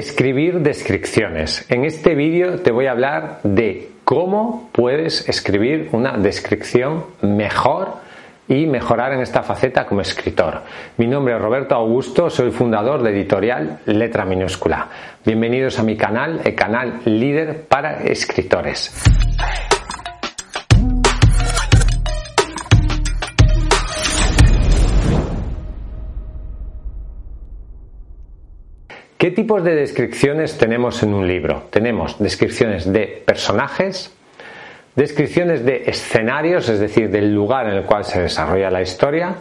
Escribir descripciones. En este vídeo te voy a hablar de cómo puedes escribir una descripción mejor y mejorar en esta faceta como escritor. Mi nombre es Roberto Augusto, soy fundador de editorial Letra Minúscula. Bienvenidos a mi canal, el canal líder para escritores. ¿Qué tipos de descripciones tenemos en un libro? Tenemos descripciones de personajes, descripciones de escenarios, es decir, del lugar en el cual se desarrolla la historia,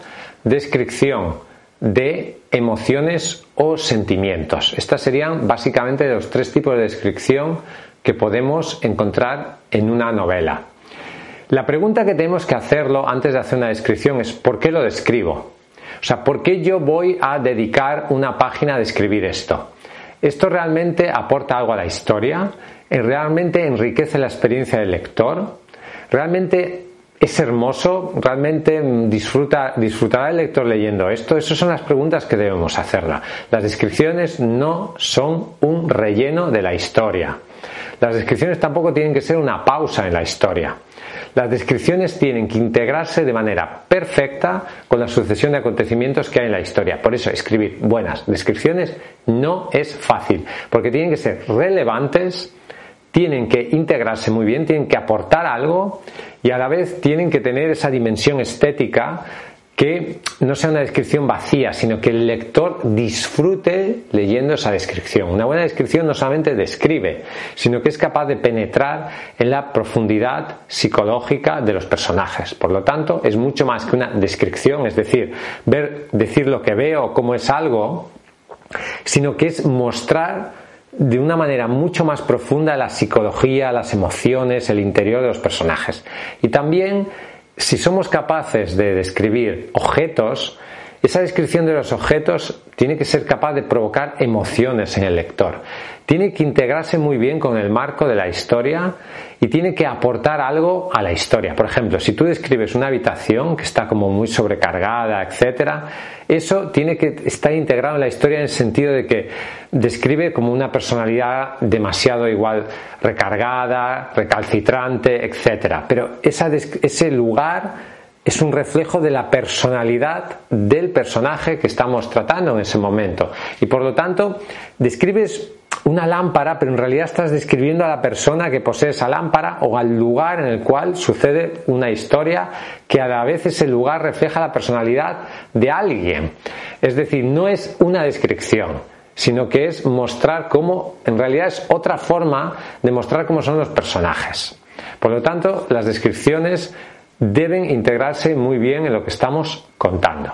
descripción de emociones o sentimientos. Estas serían básicamente los tres tipos de descripción que podemos encontrar en una novela. La pregunta que tenemos que hacerlo antes de hacer una descripción es ¿por qué lo describo? O sea, ¿por qué yo voy a dedicar una página a describir esto? ¿Esto realmente aporta algo a la historia? ¿Realmente enriquece la experiencia del lector? ¿Realmente es hermoso? ¿Realmente disfruta, disfrutará el lector leyendo esto? Esas son las preguntas que debemos hacerla. Las descripciones no son un relleno de la historia. Las descripciones tampoco tienen que ser una pausa en la historia. Las descripciones tienen que integrarse de manera perfecta con la sucesión de acontecimientos que hay en la historia. Por eso escribir buenas descripciones no es fácil, porque tienen que ser relevantes, tienen que integrarse muy bien, tienen que aportar algo y a la vez tienen que tener esa dimensión estética que no sea una descripción vacía, sino que el lector disfrute leyendo esa descripción. Una buena descripción no solamente describe, sino que es capaz de penetrar en la profundidad psicológica de los personajes. Por lo tanto, es mucho más que una descripción, es decir, ver, decir lo que veo, cómo es algo, sino que es mostrar de una manera mucho más profunda la psicología, las emociones, el interior de los personajes. Y también si somos capaces de describir objetos, esa descripción de los objetos tiene que ser capaz de provocar emociones en el lector. Tiene que integrarse muy bien con el marco de la historia y tiene que aportar algo a la historia. Por ejemplo, si tú describes una habitación que está como muy sobrecargada, etcétera, eso tiene que estar integrado en la historia en el sentido de que describe como una personalidad demasiado igual recargada, recalcitrante, etcétera. Pero ese lugar es un reflejo de la personalidad del personaje que estamos tratando en ese momento. Y por lo tanto, describes una lámpara, pero en realidad estás describiendo a la persona que posee esa lámpara o al lugar en el cual sucede una historia que a la vez ese lugar refleja la personalidad de alguien. Es decir, no es una descripción, sino que es mostrar cómo, en realidad es otra forma de mostrar cómo son los personajes. Por lo tanto, las descripciones deben integrarse muy bien en lo que estamos contando.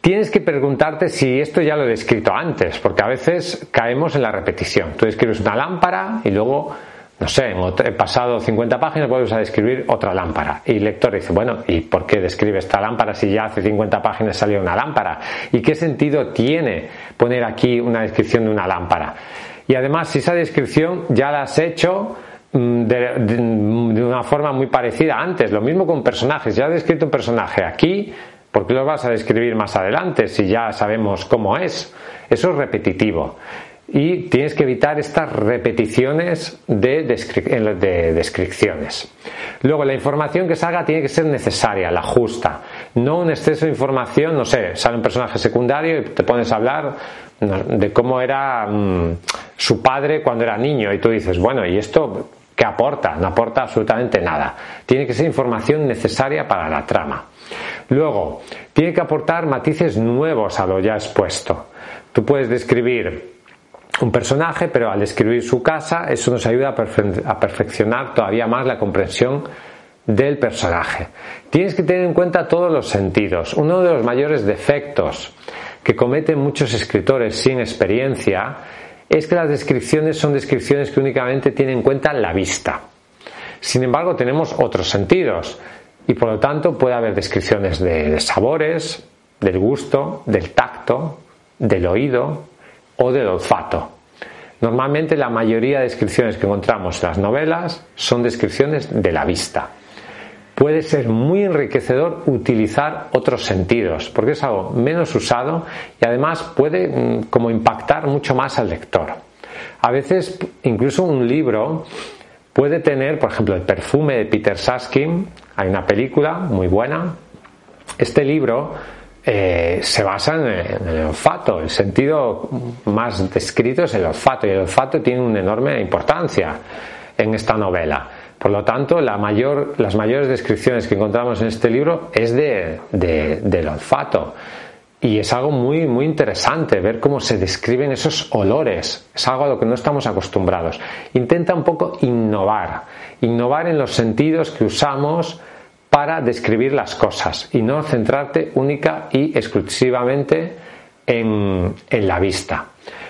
Tienes que preguntarte si esto ya lo he descrito antes, porque a veces caemos en la repetición. Tú describes una lámpara y luego, no sé, he pasado 50 páginas, vuelves a describir otra lámpara. Y el lector dice, bueno, ¿y por qué describe esta lámpara si ya hace 50 páginas salió una lámpara? ¿Y qué sentido tiene poner aquí una descripción de una lámpara? Y además, si esa descripción ya la has hecho, Mm, de, una forma muy parecida antes. Lo mismo con personajes. Ya he descrito un personaje aquí, ¿por qué lo vas a describir más adelante si ya sabemos cómo es? Eso es repetitivo. Y tienes que evitar estas repeticiones de, de descripciones. Luego, la información que salga tiene que ser necesaria, la justa. No un exceso de información, no sé, sale un personaje secundario y te pones a hablar de cómo era mm, su padre cuando era niño y tú dices, bueno, ¿y esto ¿Qué aporta? No aporta absolutamente nada. Tiene que ser información necesaria para la trama. Luego, tiene que aportar matices nuevos a lo ya expuesto. Tú puedes describir un personaje, pero al describir su casa, eso nos ayuda a, perfeccionar todavía más la comprensión del personaje. Tienes que tener en cuenta todos los sentidos. Uno de los mayores defectos que cometen muchos escritores sin experiencia es que las descripciones son descripciones que únicamente tienen en cuenta la vista. Sin embargo, tenemos otros sentidos y por lo tanto puede haber descripciones de, sabores, del gusto, del tacto, del oído o del olfato. Normalmente la mayoría de descripciones que encontramos en las novelas son descripciones de la vista. puede ser muy enriquecedor utilizar otros sentidos, porque es algo menos usado y además puede mm, como impactar mucho más al lector. A veces incluso un libro puede tener, por ejemplo, el perfume de Peter Saskin, hay una película muy buena. Este libro eh, se basa en, el olfato, el sentido más descrito es el olfato y el olfato tiene una enorme importancia en esta novela. Por lo tanto, las mayores descripciones que encontramos en este libro es del olfato. Y es algo muy, muy interesante ver cómo se describen esos olores. Es algo a lo que no estamos acostumbrados. Intenta un poco innovar. Innovar en los sentidos que usamos para describir las cosas y no centrarte única y exclusivamente en la vista.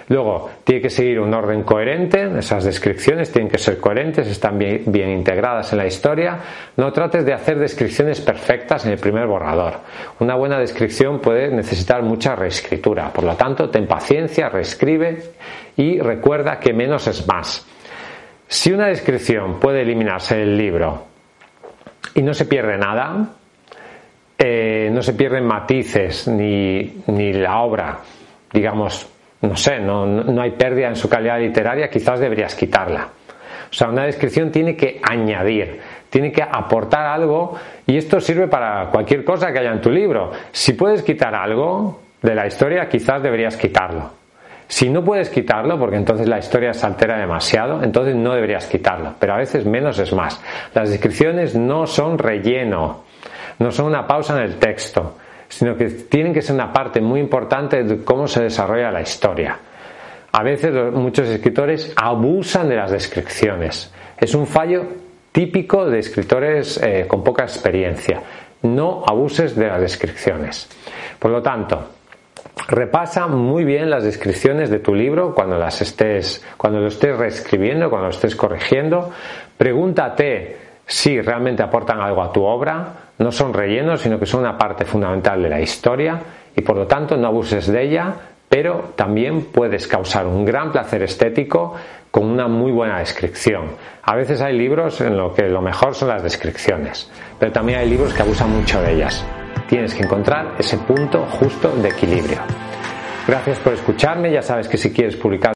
Luego, tiene que seguir un orden coherente, esas descripciones tienen que ser coherentes, están bien, bien, integradas en la historia. No trates de hacer descripciones perfectas en el primer borrador. Una buena descripción puede necesitar mucha reescritura, por lo tanto, ten paciencia, reescribe y recuerda que menos es más. Si una descripción puede eliminarse del libro y no se pierde nada, eh, no se pierden matices ni, ni la obra, digamos, no sé, no, no hay pérdida en su calidad literaria, quizás deberías quitarla. O sea, una descripción tiene que añadir, tiene que aportar algo y esto sirve para cualquier cosa que haya en tu libro. Si puedes quitar algo de la historia, quizás deberías quitarlo. Si no puedes quitarlo, porque entonces la historia se altera demasiado, entonces no deberías quitarlo. Pero a veces menos es más. Las descripciones no son relleno, no son una pausa en el texto sino que tienen que ser una parte muy importante de cómo se desarrolla la historia. A veces muchos escritores abusan de las descripciones. Es un fallo típico de escritores eh, con poca experiencia. No abuses de las descripciones. Por lo tanto, repasa muy bien las descripciones de tu libro cuando las estés, cuando lo estés reescribiendo, cuando lo estés corrigiendo. Pregúntate si realmente aportan algo a tu obra, no son rellenos, sino que son una parte fundamental de la historia y por lo tanto no abuses de ella, pero también puedes causar un gran placer estético con una muy buena descripción. A veces hay libros en los que lo mejor son las descripciones, pero también hay libros que abusan mucho de ellas. Tienes que encontrar ese punto justo de equilibrio. Gracias por escucharme, ya sabes que si quieres publicar